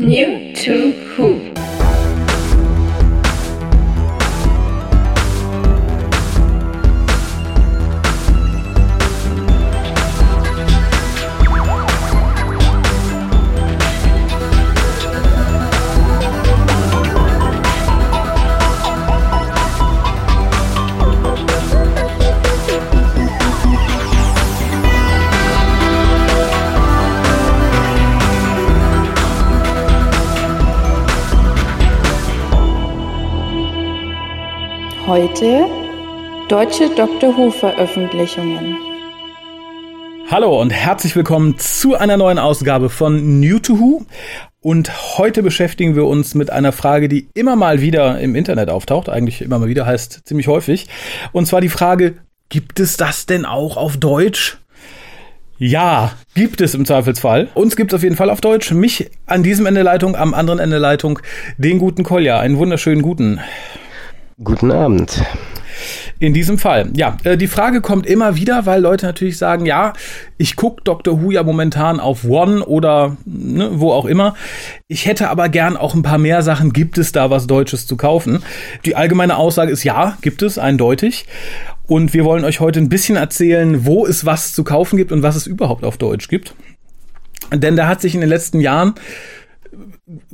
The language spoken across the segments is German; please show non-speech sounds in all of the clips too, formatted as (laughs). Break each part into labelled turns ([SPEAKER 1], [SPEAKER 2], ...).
[SPEAKER 1] New to Who.
[SPEAKER 2] Deutsche Doctor Who Veröffentlichungen.
[SPEAKER 3] Hallo und herzlich willkommen zu einer neuen Ausgabe von New to Who. Und heute beschäftigen wir uns mit einer Frage, die immer mal wieder im Internet auftaucht. Eigentlich immer mal wieder heißt ziemlich häufig. Und zwar die Frage, gibt es das denn auch auf Deutsch? Ja, gibt es im Zweifelsfall. Uns gibt es auf jeden Fall auf Deutsch. Mich an diesem Ende Leitung, am anderen Ende Leitung, den guten Kolja. Einen wunderschönen guten.
[SPEAKER 4] Guten Abend.
[SPEAKER 3] In diesem Fall. Ja, äh, die Frage kommt immer wieder, weil Leute natürlich sagen, ja, ich gucke Dr. Who ja momentan auf One oder ne, wo auch immer. Ich hätte aber gern auch ein paar mehr Sachen. Gibt es da was Deutsches zu kaufen? Die allgemeine Aussage ist ja, gibt es eindeutig. Und wir wollen euch heute ein bisschen erzählen, wo es was zu kaufen gibt und was es überhaupt auf Deutsch gibt. Denn da hat sich in den letzten Jahren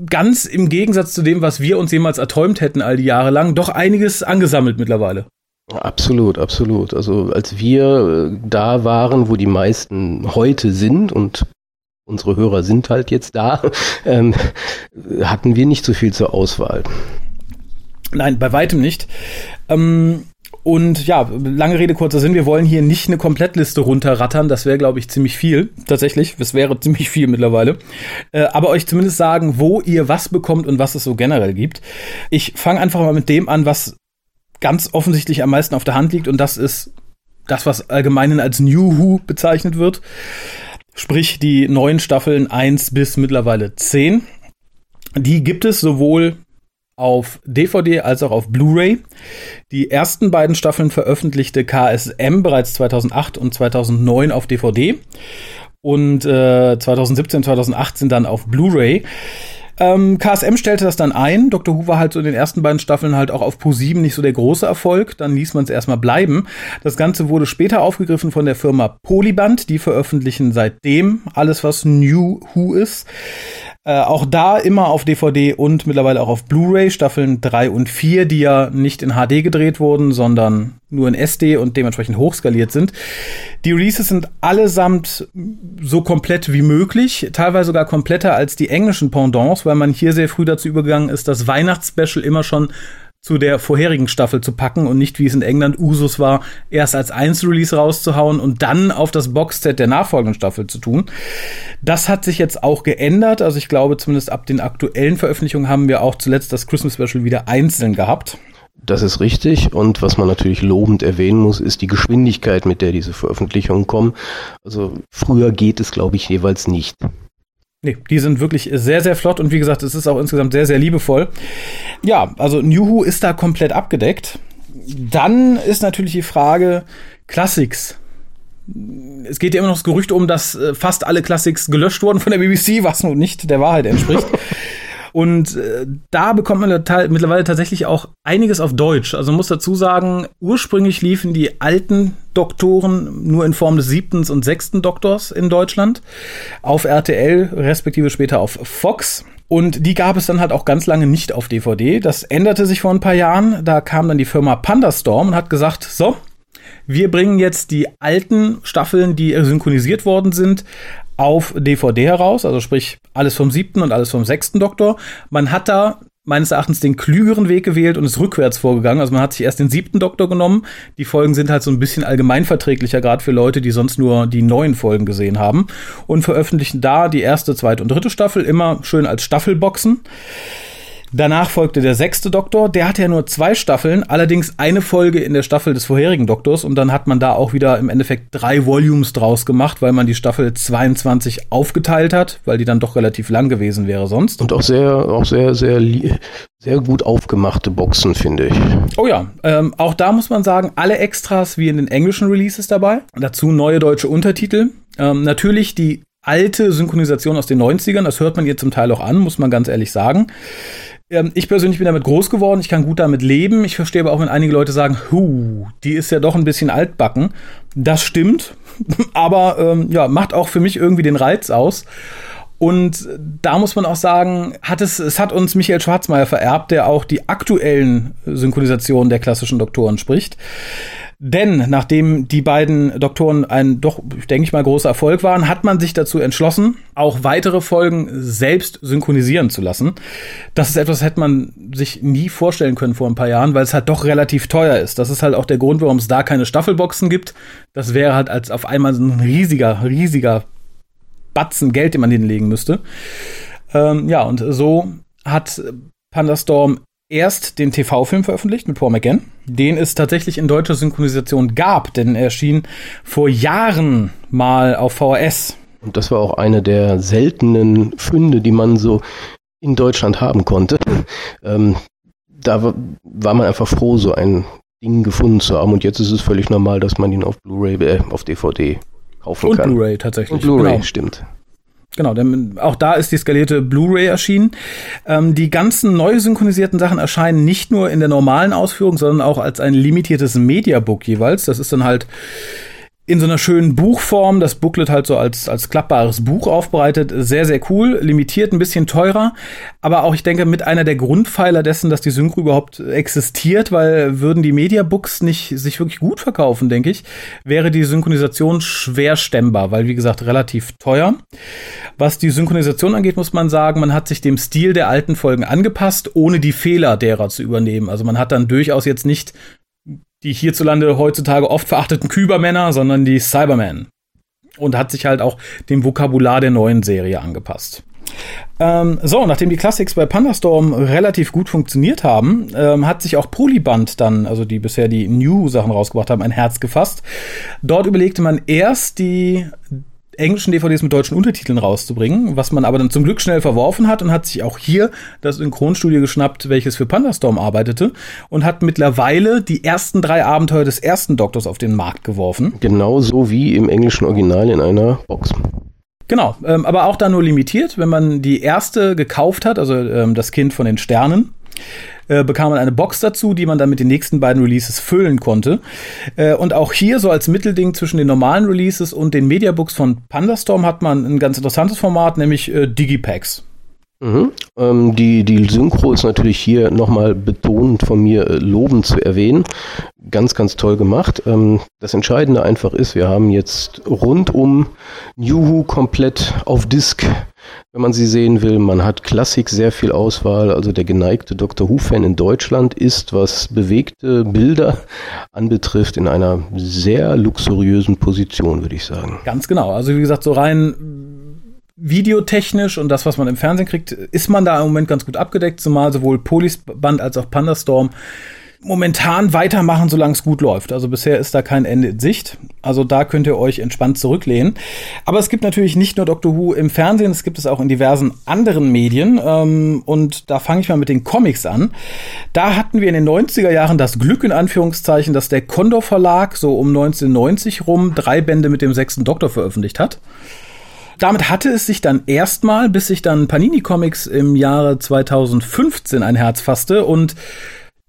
[SPEAKER 3] ganz im Gegensatz zu dem, was wir uns jemals erträumt hätten all die Jahre lang, doch einiges angesammelt mittlerweile.
[SPEAKER 4] Absolut, absolut. Also als wir äh, da waren, wo die meisten heute sind und unsere Hörer sind halt jetzt da, (laughs) ähm, hatten wir nicht so viel zur Auswahl.
[SPEAKER 3] Nein, bei weitem nicht. Ähm, und ja, lange Rede, kurzer Sinn, wir wollen hier nicht eine Komplettliste runterrattern, das wäre, glaube ich, ziemlich viel, tatsächlich, das wäre (laughs) ziemlich viel mittlerweile. Äh, aber euch zumindest sagen, wo ihr was bekommt und was es so generell gibt. Ich fange einfach mal mit dem an, was ganz offensichtlich am meisten auf der Hand liegt und das ist das, was allgemein als New Who bezeichnet wird. Sprich, die neuen Staffeln 1 bis mittlerweile 10. Die gibt es sowohl auf DVD als auch auf Blu-ray. Die ersten beiden Staffeln veröffentlichte KSM bereits 2008 und 2009 auf DVD und äh, 2017, 2018 dann auf Blu-ray. Ähm, KSM stellte das dann ein. Dr. Who war halt so in den ersten beiden Staffeln halt auch auf Pro7 nicht so der große Erfolg. Dann ließ man es erstmal bleiben. Das Ganze wurde später aufgegriffen von der Firma Polyband. Die veröffentlichen seitdem alles, was New Who ist. Äh, auch da immer auf DVD und mittlerweile auch auf Blu-ray, Staffeln 3 und 4, die ja nicht in HD gedreht wurden, sondern nur in SD und dementsprechend hochskaliert sind. Die Releases sind allesamt so komplett wie möglich, teilweise sogar kompletter als die englischen Pendants, weil man hier sehr früh dazu übergegangen ist, das Weihnachtsspecial immer schon zu der vorherigen Staffel zu packen und nicht, wie es in England Usus war, erst als Einzelrelease rauszuhauen und dann auf das Boxset der nachfolgenden Staffel zu tun. Das hat sich jetzt auch geändert. Also ich glaube, zumindest ab den aktuellen Veröffentlichungen haben wir auch zuletzt das Christmas Special wieder einzeln gehabt.
[SPEAKER 4] Das ist richtig. Und was man natürlich lobend erwähnen muss, ist die Geschwindigkeit, mit der diese Veröffentlichungen kommen. Also früher geht es, glaube ich, jeweils nicht.
[SPEAKER 3] Nee, die sind wirklich sehr, sehr flott und wie gesagt, es ist auch insgesamt sehr, sehr liebevoll. Ja, also New Who ist da komplett abgedeckt. Dann ist natürlich die Frage Classics. Es geht ja immer noch das Gerücht um, dass äh, fast alle Classics gelöscht wurden von der BBC, was nun nicht der Wahrheit entspricht. (laughs) Und äh, da bekommt man mittlerweile tatsächlich auch einiges auf Deutsch. Also man muss dazu sagen, ursprünglich liefen die alten Doktoren nur in Form des siebten und sechsten Doktors in Deutschland auf RTL, respektive später auf Fox. Und die gab es dann halt auch ganz lange nicht auf DVD. Das änderte sich vor ein paar Jahren. Da kam dann die Firma Pandastorm und hat gesagt, so, wir bringen jetzt die alten Staffeln, die synchronisiert worden sind, auf DVD heraus, also sprich alles vom siebten und alles vom sechsten Doktor. Man hat da meines Erachtens den klügeren Weg gewählt und ist rückwärts vorgegangen. Also man hat sich erst den siebten Doktor genommen. Die Folgen sind halt so ein bisschen allgemeinverträglicher, gerade für Leute, die sonst nur die neuen Folgen gesehen haben. Und veröffentlichen da die erste, zweite und dritte Staffel immer schön als Staffelboxen. Danach folgte der sechste Doktor, der hatte ja nur zwei Staffeln, allerdings eine Folge in der Staffel des vorherigen Doktors und dann hat man da auch wieder im Endeffekt drei Volumes draus gemacht, weil man die Staffel 22 aufgeteilt hat, weil die dann doch relativ lang gewesen wäre sonst.
[SPEAKER 4] Und auch sehr, auch sehr, sehr, sehr gut aufgemachte Boxen, finde ich.
[SPEAKER 3] Oh ja, ähm, auch da muss man sagen, alle Extras wie in den englischen Releases dabei. Dazu neue deutsche Untertitel. Ähm, natürlich die alte Synchronisation aus den 90ern. Das hört man ihr zum Teil auch an, muss man ganz ehrlich sagen. Ähm, ich persönlich bin damit groß geworden. Ich kann gut damit leben. Ich verstehe aber auch, wenn einige Leute sagen, hu, die ist ja doch ein bisschen altbacken. Das stimmt. (laughs) aber ähm, ja, macht auch für mich irgendwie den Reiz aus. Und da muss man auch sagen, hat es, es hat uns Michael Schwarzmeier vererbt, der auch die aktuellen Synchronisationen der klassischen Doktoren spricht. Denn nachdem die beiden Doktoren ein doch, denke ich mal, großer Erfolg waren, hat man sich dazu entschlossen, auch weitere Folgen selbst synchronisieren zu lassen. Das ist etwas, das hätte man sich nie vorstellen können vor ein paar Jahren, weil es halt doch relativ teuer ist. Das ist halt auch der Grund, warum es da keine Staffelboxen gibt. Das wäre halt als auf einmal ein riesiger, riesiger Batzen Geld, den man hinlegen müsste. Ähm, ja, und so hat Pandastorm erst den TV-Film veröffentlicht mit Paul McGann, den es tatsächlich in deutscher Synchronisation gab, denn er erschien vor Jahren mal auf VHS.
[SPEAKER 4] Und das war auch eine der seltenen Funde, die man so in Deutschland haben konnte. Ähm, da war man einfach froh, so ein Ding gefunden zu haben. Und jetzt ist es völlig normal, dass man ihn auf Blu-ray, äh, auf DVD kaufen
[SPEAKER 3] Und
[SPEAKER 4] kann.
[SPEAKER 3] Und Blu-ray tatsächlich. Und
[SPEAKER 4] Blu-ray, genau. stimmt.
[SPEAKER 3] Genau, denn auch da ist die skalierte Blu-ray erschienen. Ähm, die ganzen neu synchronisierten Sachen erscheinen nicht nur in der normalen Ausführung, sondern auch als ein limitiertes Mediabook jeweils. Das ist dann halt in so einer schönen Buchform, das Booklet halt so als, als klappbares Buch aufbereitet. Sehr, sehr cool, limitiert, ein bisschen teurer, aber auch, ich denke, mit einer der Grundpfeiler dessen, dass die Synchro überhaupt existiert, weil würden die Mediabooks nicht sich wirklich gut verkaufen, denke ich, wäre die Synchronisation schwer stemmbar, weil, wie gesagt, relativ teuer. Was die Synchronisation angeht, muss man sagen, man hat sich dem Stil der alten Folgen angepasst, ohne die Fehler derer zu übernehmen. Also man hat dann durchaus jetzt nicht die hierzulande heutzutage oft verachteten Kybermänner, sondern die Cybermen. Und hat sich halt auch dem Vokabular der neuen Serie angepasst. Ähm, so, nachdem die Classics bei Pandastorm relativ gut funktioniert haben, ähm, hat sich auch Polyband dann, also die bisher die New-Sachen rausgebracht haben, ein Herz gefasst. Dort überlegte man erst die englischen DVDs mit deutschen Untertiteln rauszubringen, was man aber dann zum Glück schnell verworfen hat und hat sich auch hier das Synchronstudio geschnappt, welches für Pandastorm arbeitete und hat mittlerweile die ersten drei Abenteuer des ersten Doktors auf den Markt geworfen.
[SPEAKER 4] Genauso wie im englischen Original in einer Box.
[SPEAKER 3] Genau, ähm, aber auch da nur limitiert, wenn man die erste gekauft hat, also ähm, das Kind von den Sternen äh, bekam man eine Box dazu, die man dann mit den nächsten beiden Releases füllen konnte. Äh, und auch hier so als Mittelding zwischen den normalen Releases und den Mediabooks von Pandastorm hat man ein ganz interessantes Format, nämlich äh, Digipacks.
[SPEAKER 4] Mhm. Ähm, die, die Synchro ist natürlich hier nochmal betont von mir äh, lobend zu erwähnen. Ganz, ganz toll gemacht. Ähm, das Entscheidende einfach ist, wir haben jetzt rund um New Who komplett auf Disk wenn man sie sehen will. Man hat Klassik sehr viel Auswahl. Also der geneigte Dr. Who-Fan in Deutschland ist, was bewegte Bilder anbetrifft, in einer sehr luxuriösen Position, würde ich sagen.
[SPEAKER 3] Ganz genau. Also wie gesagt, so rein videotechnisch und das, was man im Fernsehen kriegt, ist man da im Moment ganz gut abgedeckt, zumal sowohl Polisband als auch Pandastorm momentan weitermachen, solange es gut läuft. Also bisher ist da kein Ende in Sicht. Also da könnt ihr euch entspannt zurücklehnen. Aber es gibt natürlich nicht nur Doctor Who im Fernsehen, es gibt es auch in diversen anderen Medien. Ähm, und da fange ich mal mit den Comics an. Da hatten wir in den 90er Jahren das Glück in Anführungszeichen, dass der Condor Verlag so um 1990 rum drei Bände mit dem sechsten Doktor veröffentlicht hat. Damit hatte es sich dann erstmal, bis sich dann Panini Comics im Jahre 2015 ein Herz fasste und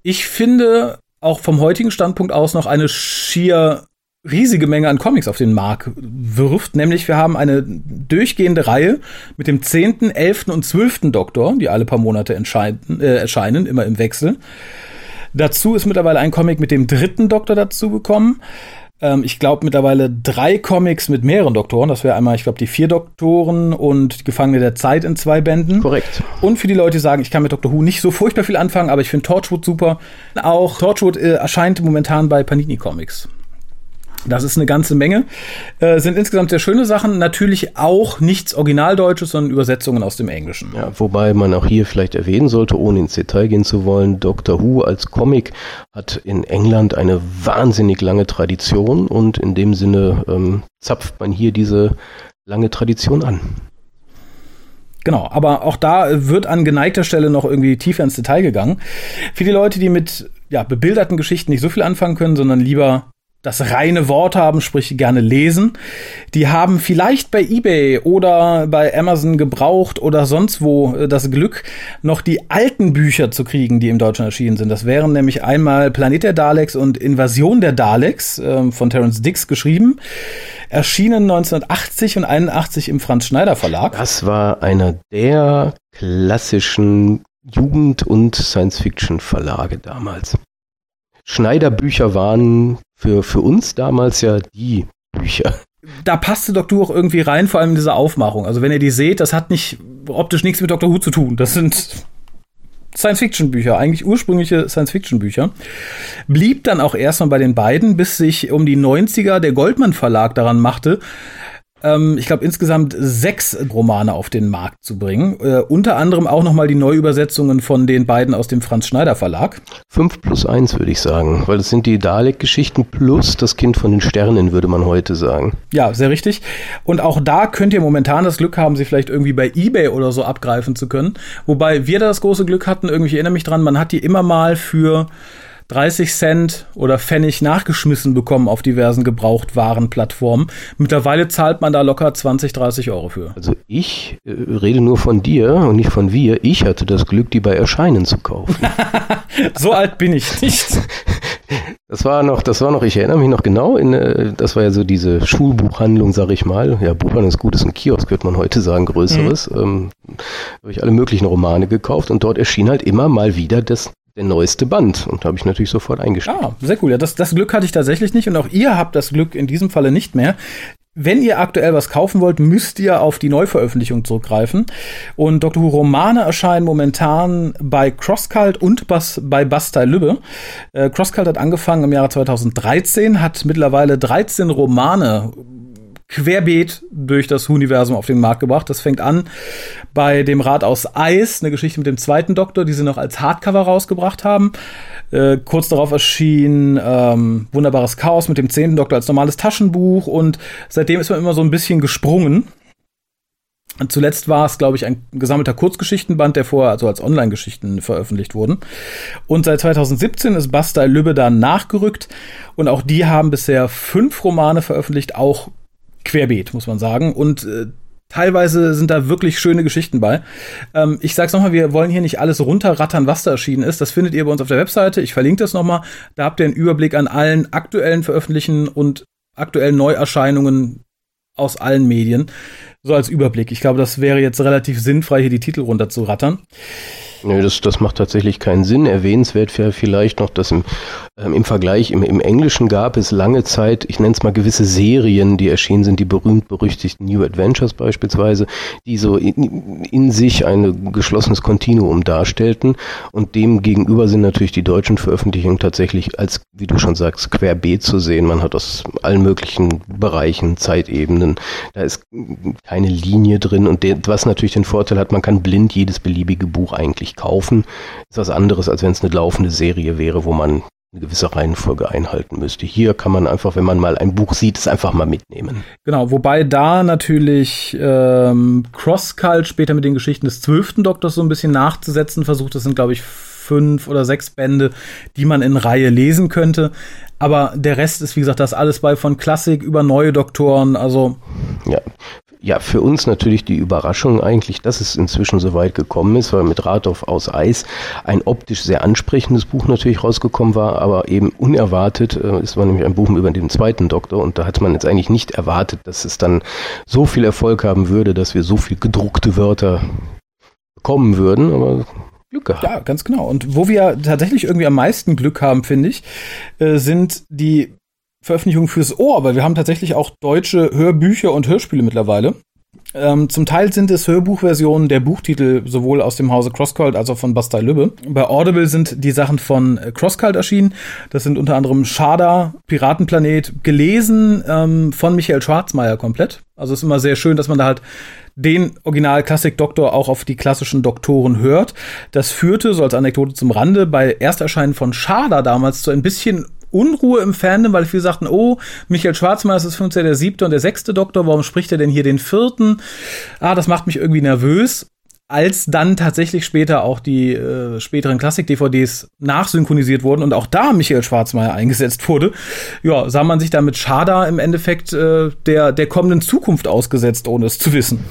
[SPEAKER 3] ich finde auch vom heutigen Standpunkt aus noch eine schier riesige Menge an Comics auf den Markt wirft. Nämlich wir haben eine durchgehende Reihe mit dem zehnten, elften und zwölften Doktor, die alle paar Monate äh, erscheinen, immer im Wechsel. Dazu ist mittlerweile ein Comic mit dem dritten Doktor dazu gekommen. Ähm, ich glaube mittlerweile drei Comics mit mehreren Doktoren. Das wäre einmal, ich glaube, die vier Doktoren und die Gefangene der Zeit in zwei Bänden.
[SPEAKER 4] Korrekt.
[SPEAKER 3] Und für die Leute, die sagen, ich kann mit Doctor Who nicht so furchtbar viel anfangen, aber ich finde Torchwood super. Auch Torchwood äh, erscheint momentan bei Panini Comics. Das ist eine ganze Menge. Äh, sind insgesamt sehr schöne Sachen. Natürlich auch nichts Originaldeutsches, sondern Übersetzungen aus dem Englischen.
[SPEAKER 4] Ja, wobei man auch hier vielleicht erwähnen sollte, ohne ins Detail gehen zu wollen, Doctor Who als Comic hat in England eine wahnsinnig lange Tradition und in dem Sinne ähm, zapft man hier diese lange Tradition an.
[SPEAKER 3] Genau, aber auch da wird an geneigter Stelle noch irgendwie tiefer ins Detail gegangen. Für die Leute, die mit ja, bebilderten Geschichten nicht so viel anfangen können, sondern lieber das reine Wort haben, sprich gerne lesen. Die haben vielleicht bei eBay oder bei Amazon gebraucht oder sonst wo äh, das Glück, noch die alten Bücher zu kriegen, die im Deutschen erschienen sind. Das wären nämlich einmal Planet der Daleks und Invasion der Daleks äh, von Terence Dix geschrieben, erschienen 1980 und 81 im Franz Schneider Verlag.
[SPEAKER 4] Das war einer der klassischen Jugend- und Science-Fiction-Verlage damals. Schneider-Bücher waren für, für uns damals ja die Bücher.
[SPEAKER 3] Da passte Doctor Who auch irgendwie rein, vor allem in diese Aufmachung. Also wenn ihr die seht, das hat nicht optisch nichts mit Doctor Who zu tun. Das sind Science-Fiction-Bücher, eigentlich ursprüngliche Science-Fiction-Bücher. Blieb dann auch erstmal bei den beiden, bis sich um die 90er der Goldman Verlag daran machte, ähm, ich glaube, insgesamt sechs Romane auf den Markt zu bringen. Äh, unter anderem auch nochmal die Neuübersetzungen von den beiden aus dem Franz Schneider Verlag.
[SPEAKER 4] Fünf plus eins würde ich sagen, weil das sind die Dalek-Geschichten plus das Kind von den Sternen, würde man heute sagen.
[SPEAKER 3] Ja, sehr richtig. Und auch da könnt ihr momentan das Glück haben, sie vielleicht irgendwie bei Ebay oder so abgreifen zu können. Wobei wir da das große Glück hatten, irgendwie, ich erinnere mich dran, man hat die immer mal für 30 Cent oder Pfennig nachgeschmissen bekommen auf diversen Gebrauchtwarenplattformen. Mittlerweile zahlt man da locker 20, 30 Euro für.
[SPEAKER 4] Also ich äh, rede nur von dir und nicht von wir. Ich hatte das Glück, die bei Erscheinen zu kaufen. (laughs) (laughs)
[SPEAKER 3] so alt bin ich nicht.
[SPEAKER 4] Das war noch, das war noch, ich erinnere mich noch genau, in, äh, das war ja so diese Schulbuchhandlung, sag ich mal. Ja, Buchhandlung ist gut, ist ein Kiosk, würde man heute sagen, größeres. Mhm. Ähm, habe ich alle möglichen Romane gekauft und dort erschien halt immer mal wieder das der neueste Band und habe ich natürlich sofort eingestellt.
[SPEAKER 3] Ah, sehr cool. Ja, das, das Glück hatte ich tatsächlich nicht und auch ihr habt das Glück in diesem Falle nicht mehr. Wenn ihr aktuell was kaufen wollt, müsst ihr auf die Neuveröffentlichung zurückgreifen. Und Dr. Who Romane erscheinen momentan bei Crosscult und Bas bei Bastei Lübbe. Äh, Crosscult hat angefangen im Jahre 2013, hat mittlerweile 13 Romane querbeet durch das Universum auf den Markt gebracht. Das fängt an bei dem Rad aus Eis, eine Geschichte mit dem zweiten Doktor, die sie noch als Hardcover rausgebracht haben. Äh, kurz darauf erschien ähm, Wunderbares Chaos mit dem zehnten Doktor als normales Taschenbuch und seitdem ist man immer so ein bisschen gesprungen. Und zuletzt war es, glaube ich, ein gesammelter Kurzgeschichtenband, der vorher also als Online-Geschichten veröffentlicht wurden. Und seit 2017 ist Bastei Lübbe da nachgerückt und auch die haben bisher fünf Romane veröffentlicht, auch querbeet, muss man sagen. Und äh, teilweise sind da wirklich schöne Geschichten bei. Ähm, ich sag's nochmal, wir wollen hier nicht alles runterrattern, was da erschienen ist. Das findet ihr bei uns auf der Webseite. Ich verlinke das nochmal. Da habt ihr einen Überblick an allen aktuellen Veröffentlichen und aktuellen Neuerscheinungen aus allen Medien. So als Überblick. Ich glaube, das wäre jetzt relativ sinnfrei, hier die Titel runterzurattern.
[SPEAKER 4] Nö, das, das macht tatsächlich keinen Sinn. Erwähnenswert wäre vielleicht noch, dass im, ähm, im Vergleich, im, im Englischen gab es lange Zeit, ich nenne es mal gewisse Serien, die erschienen sind, die berühmt-berüchtigten New Adventures beispielsweise, die so in, in sich ein geschlossenes Kontinuum darstellten. Und dem gegenüber sind natürlich die deutschen Veröffentlichungen tatsächlich als, wie du schon sagst, querbeet zu sehen. Man hat aus allen möglichen Bereichen, Zeitebenen, da ist keine Linie drin. Und der, was natürlich den Vorteil hat, man kann blind jedes beliebige Buch eigentlich kaufen, ist was anderes, als wenn es eine laufende Serie wäre, wo man eine gewisse Reihenfolge einhalten müsste. Hier kann man einfach, wenn man mal ein Buch sieht, es einfach mal mitnehmen.
[SPEAKER 3] Genau, wobei da natürlich ähm, Crosscult später mit den Geschichten des zwölften Doktors so ein bisschen nachzusetzen versucht. Das sind, glaube ich, fünf oder sechs Bände, die man in Reihe lesen könnte. Aber der Rest ist, wie gesagt, das alles bei von Klassik über neue Doktoren. Also
[SPEAKER 4] ja, ja, für uns natürlich die Überraschung eigentlich, dass es inzwischen so weit gekommen ist, weil mit Rathoff aus Eis ein optisch sehr ansprechendes Buch natürlich rausgekommen war, aber eben unerwartet. Äh, es war nämlich ein Buch über den zweiten Doktor und da hat man jetzt eigentlich nicht erwartet, dass es dann so viel Erfolg haben würde, dass wir so viel gedruckte Wörter bekommen würden, aber Glück gehabt.
[SPEAKER 3] Ja, ganz genau. Und wo wir tatsächlich irgendwie am meisten Glück haben, finde ich, äh, sind die Veröffentlichung fürs Ohr, weil wir haben tatsächlich auch deutsche Hörbücher und Hörspiele mittlerweile. Ähm, zum Teil sind es Hörbuchversionen der Buchtitel sowohl aus dem Hause Crosscult als auch von Bastei Lübbe. Bei Audible sind die Sachen von äh, Crosscult erschienen. Das sind unter anderem Schada, Piratenplanet, gelesen ähm, von Michael Schwarzmeier komplett. Also es ist immer sehr schön, dass man da halt den Original-Klassik-Doktor auch auf die klassischen Doktoren hört. Das führte, so als Anekdote zum Rande, bei Ersterscheinen von Schada damals zu ein bisschen Unruhe im Fandom, weil viele sagten, oh, Michael Schwarzmann ist das der siebte und der sechste Doktor, warum spricht er denn hier den vierten? Ah, das macht mich irgendwie nervös. als dann tatsächlich später auch die äh, späteren Klassik-DVDs nachsynchronisiert wurden und auch da Michael Schwarzmeier eingesetzt wurde, ja, sah man sich damit Schada im Endeffekt äh, der, der kommenden Zukunft ausgesetzt, ohne es zu wissen.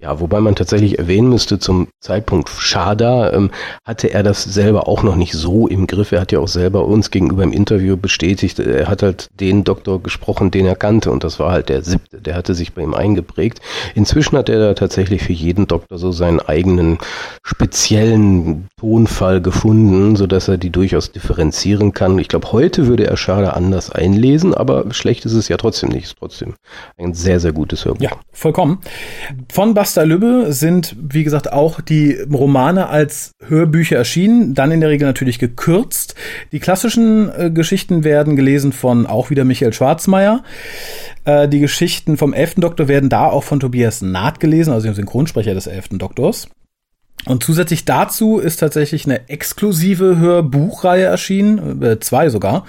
[SPEAKER 4] Ja, wobei man tatsächlich erwähnen müsste, zum Zeitpunkt Schada ähm, hatte er das selber auch noch nicht so im Griff. Er hat ja auch selber uns gegenüber im Interview bestätigt, er hat halt den Doktor gesprochen, den er kannte und das war halt der siebte, der hatte sich bei ihm eingeprägt. Inzwischen hat er da tatsächlich für jeden Doktor so seinen eigenen speziellen Tonfall gefunden, so dass er die durchaus differenzieren kann. Ich glaube, heute würde er Schada anders einlesen, aber schlecht ist es ja trotzdem nicht. Ist trotzdem ein sehr, sehr gutes Hörbuch.
[SPEAKER 3] Ja, vollkommen. Von Basta Lübbe sind, wie gesagt, auch die Romane als Hörbücher erschienen, dann in der Regel natürlich gekürzt. Die klassischen äh, Geschichten werden gelesen von auch wieder Michael Schwarzmeier. Äh, die Geschichten vom elften Doktor werden da auch von Tobias Naht gelesen, also dem Synchronsprecher des elften Doktors. Und zusätzlich dazu ist tatsächlich eine exklusive Hörbuchreihe erschienen, äh, zwei sogar.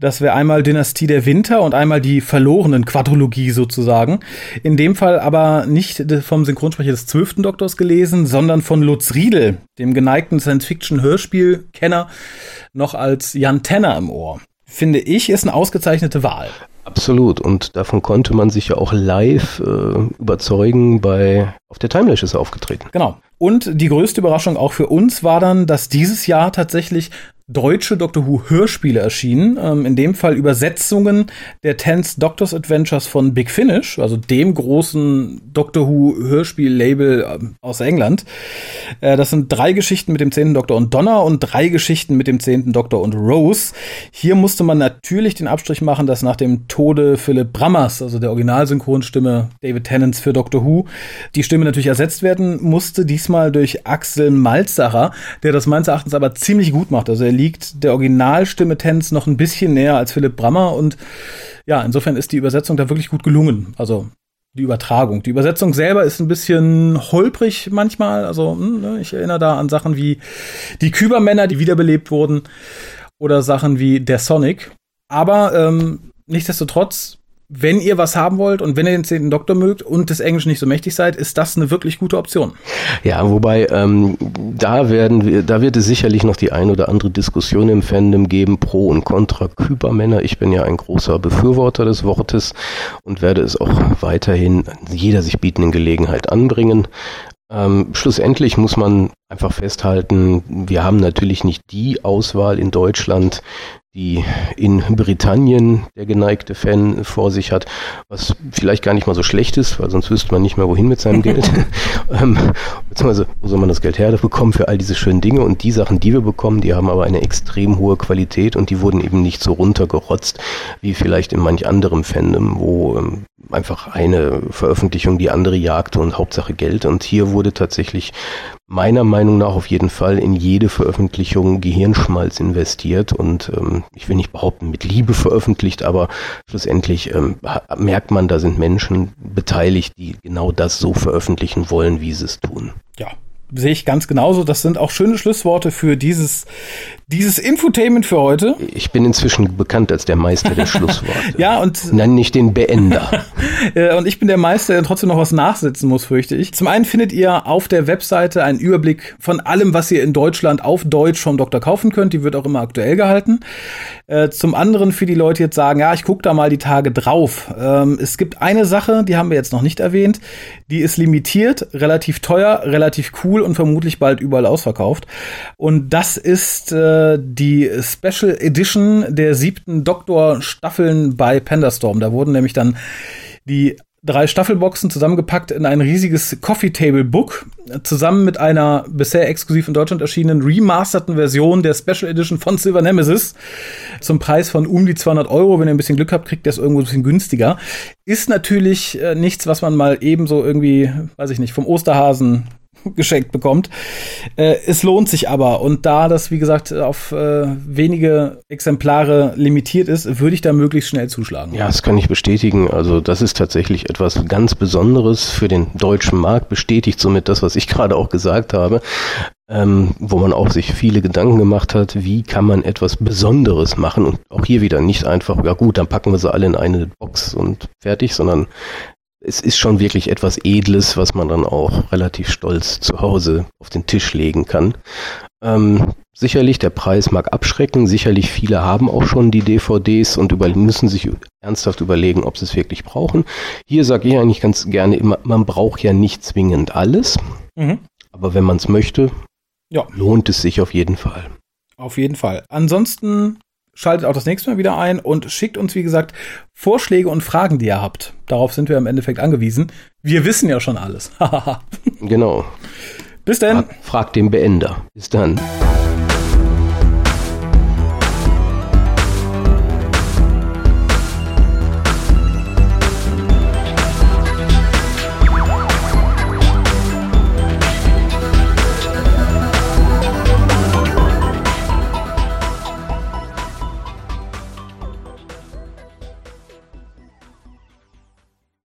[SPEAKER 3] Das wäre einmal Dynastie der Winter und einmal die verlorenen Quadrologie sozusagen. In dem Fall aber nicht vom Synchronsprecher des zwölften Doktors gelesen, sondern von Lutz Riedel, dem geneigten Science-Fiction-Hörspielkenner, noch als Jan Tenner im Ohr. Finde ich, ist eine ausgezeichnete Wahl.
[SPEAKER 4] Absolut. Und davon konnte man sich ja auch live äh, überzeugen bei auf der Timelash ist er aufgetreten.
[SPEAKER 3] Genau. Und die größte Überraschung auch für uns war dann, dass dieses Jahr tatsächlich deutsche Doctor Who Hörspiele erschienen. Ähm, in dem Fall Übersetzungen der Tense Doctors Adventures von Big Finish, also dem großen Doctor Who Hörspiel-Label ähm, aus England. Äh, das sind drei Geschichten mit dem zehnten Doktor und Donner und drei Geschichten mit dem zehnten Doktor und Rose. Hier musste man natürlich den Abstrich machen, dass nach dem Tode Philipp Brammers, also der Originalsynchronstimme David Tennants für Doctor Who, die Stimme natürlich ersetzt werden musste, diesmal durch Axel Malzacher, der das meines Erachtens aber ziemlich gut macht. Also er liegt der Originalstimme Tenz noch ein bisschen näher als Philipp Brammer und ja, insofern ist die Übersetzung da wirklich gut gelungen. Also die Übertragung. Die Übersetzung selber ist ein bisschen holprig manchmal. Also hm, ne, ich erinnere da an Sachen wie die Kübermänner, die wiederbelebt wurden, oder Sachen wie der Sonic. Aber ähm, nichtsdestotrotz wenn ihr was haben wollt und wenn ihr den zehnten Doktor mögt und des Englischen nicht so mächtig seid, ist das eine wirklich gute Option.
[SPEAKER 4] Ja, wobei ähm, da werden wir, da wird es sicherlich noch die ein oder andere Diskussion im Fandom geben, pro und contra Kybermänner. Ich bin ja ein großer Befürworter des Wortes und werde es auch weiterhin jeder sich bietenden Gelegenheit anbringen. Ähm, schlussendlich muss man einfach festhalten, wir haben natürlich nicht die Auswahl in Deutschland, die in Britannien der geneigte Fan vor sich hat, was vielleicht gar nicht mal so schlecht ist, weil sonst wüsste man nicht mehr, wohin mit seinem (laughs) Geld. (laughs) ähm, beziehungsweise, wo soll man das Geld herbekommen für all diese schönen Dinge? Und die Sachen, die wir bekommen, die haben aber eine extrem hohe Qualität und die wurden eben nicht so runtergerotzt, wie vielleicht in manch anderem Fandom, wo ähm, einfach eine Veröffentlichung die andere jagte und Hauptsache Geld. Und hier wurde tatsächlich meiner Meinung nach auf jeden Fall in jede Veröffentlichung Gehirnschmalz investiert und ähm, ich will nicht behaupten mit Liebe veröffentlicht, aber schlussendlich ähm, merkt man, da sind Menschen beteiligt, die genau das so veröffentlichen wollen, wie sie es tun.
[SPEAKER 3] Ja, sehe ich ganz genauso. Das sind auch schöne Schlussworte für dieses, dieses Infotainment für heute.
[SPEAKER 4] Ich bin inzwischen bekannt als der Meister der (laughs) Schlussworte.
[SPEAKER 3] ja, und.
[SPEAKER 4] Nenn nicht den Beender. (laughs)
[SPEAKER 3] Und ich bin der Meister, der trotzdem noch was nachsetzen muss, fürchte ich. Zum einen findet ihr auf der Webseite einen Überblick von allem, was ihr in Deutschland auf Deutsch vom Doktor kaufen könnt. Die wird auch immer aktuell gehalten. Äh, zum anderen für die Leute jetzt sagen, ja, ich gucke da mal die Tage drauf. Ähm, es gibt eine Sache, die haben wir jetzt noch nicht erwähnt. Die ist limitiert, relativ teuer, relativ cool und vermutlich bald überall ausverkauft. Und das ist äh, die Special Edition der siebten Doktor-Staffeln bei Pandastorm. Da wurden nämlich dann die drei Staffelboxen zusammengepackt in ein riesiges Coffee Table Book, zusammen mit einer bisher exklusiv in Deutschland erschienenen remasterten Version der Special Edition von Silver Nemesis zum Preis von um die 200 Euro. Wenn ihr ein bisschen Glück habt, kriegt ihr es irgendwo ein bisschen günstiger. Ist natürlich äh, nichts, was man mal ebenso irgendwie, weiß ich nicht, vom Osterhasen (laughs) geschenkt bekommt. Äh, es lohnt sich aber. Und da das, wie gesagt, auf äh, wenige Exemplare limitiert ist, würde ich da möglichst schnell zuschlagen.
[SPEAKER 4] Ja, das kann ich bestätigen. Also das ist tatsächlich etwas ganz Besonderes für den deutschen Markt, bestätigt somit das, was ich (laughs) gerade auch gesagt habe. Ähm, wo man auch sich viele Gedanken gemacht hat, wie kann man etwas Besonderes machen und auch hier wieder nicht einfach, ja gut, dann packen wir sie alle in eine Box und fertig, sondern es ist schon wirklich etwas Edles, was man dann auch relativ stolz zu Hause auf den Tisch legen kann. Ähm, sicherlich, der Preis mag abschrecken. Sicherlich, viele haben auch schon die DVDs und über, müssen sich ernsthaft überlegen, ob sie es wirklich brauchen. Hier sage ich eigentlich ganz gerne immer, man braucht ja nicht zwingend alles. Mhm. Aber wenn man es möchte, ja. lohnt es sich auf jeden Fall.
[SPEAKER 3] Auf jeden Fall. Ansonsten schaltet auch das nächste Mal wieder ein und schickt uns, wie gesagt, Vorschläge und Fragen, die ihr habt. Darauf sind wir im Endeffekt angewiesen. Wir wissen ja schon alles. (laughs)
[SPEAKER 4] genau.
[SPEAKER 3] Bis dann.
[SPEAKER 4] Frag, frag den Beender. Bis dann.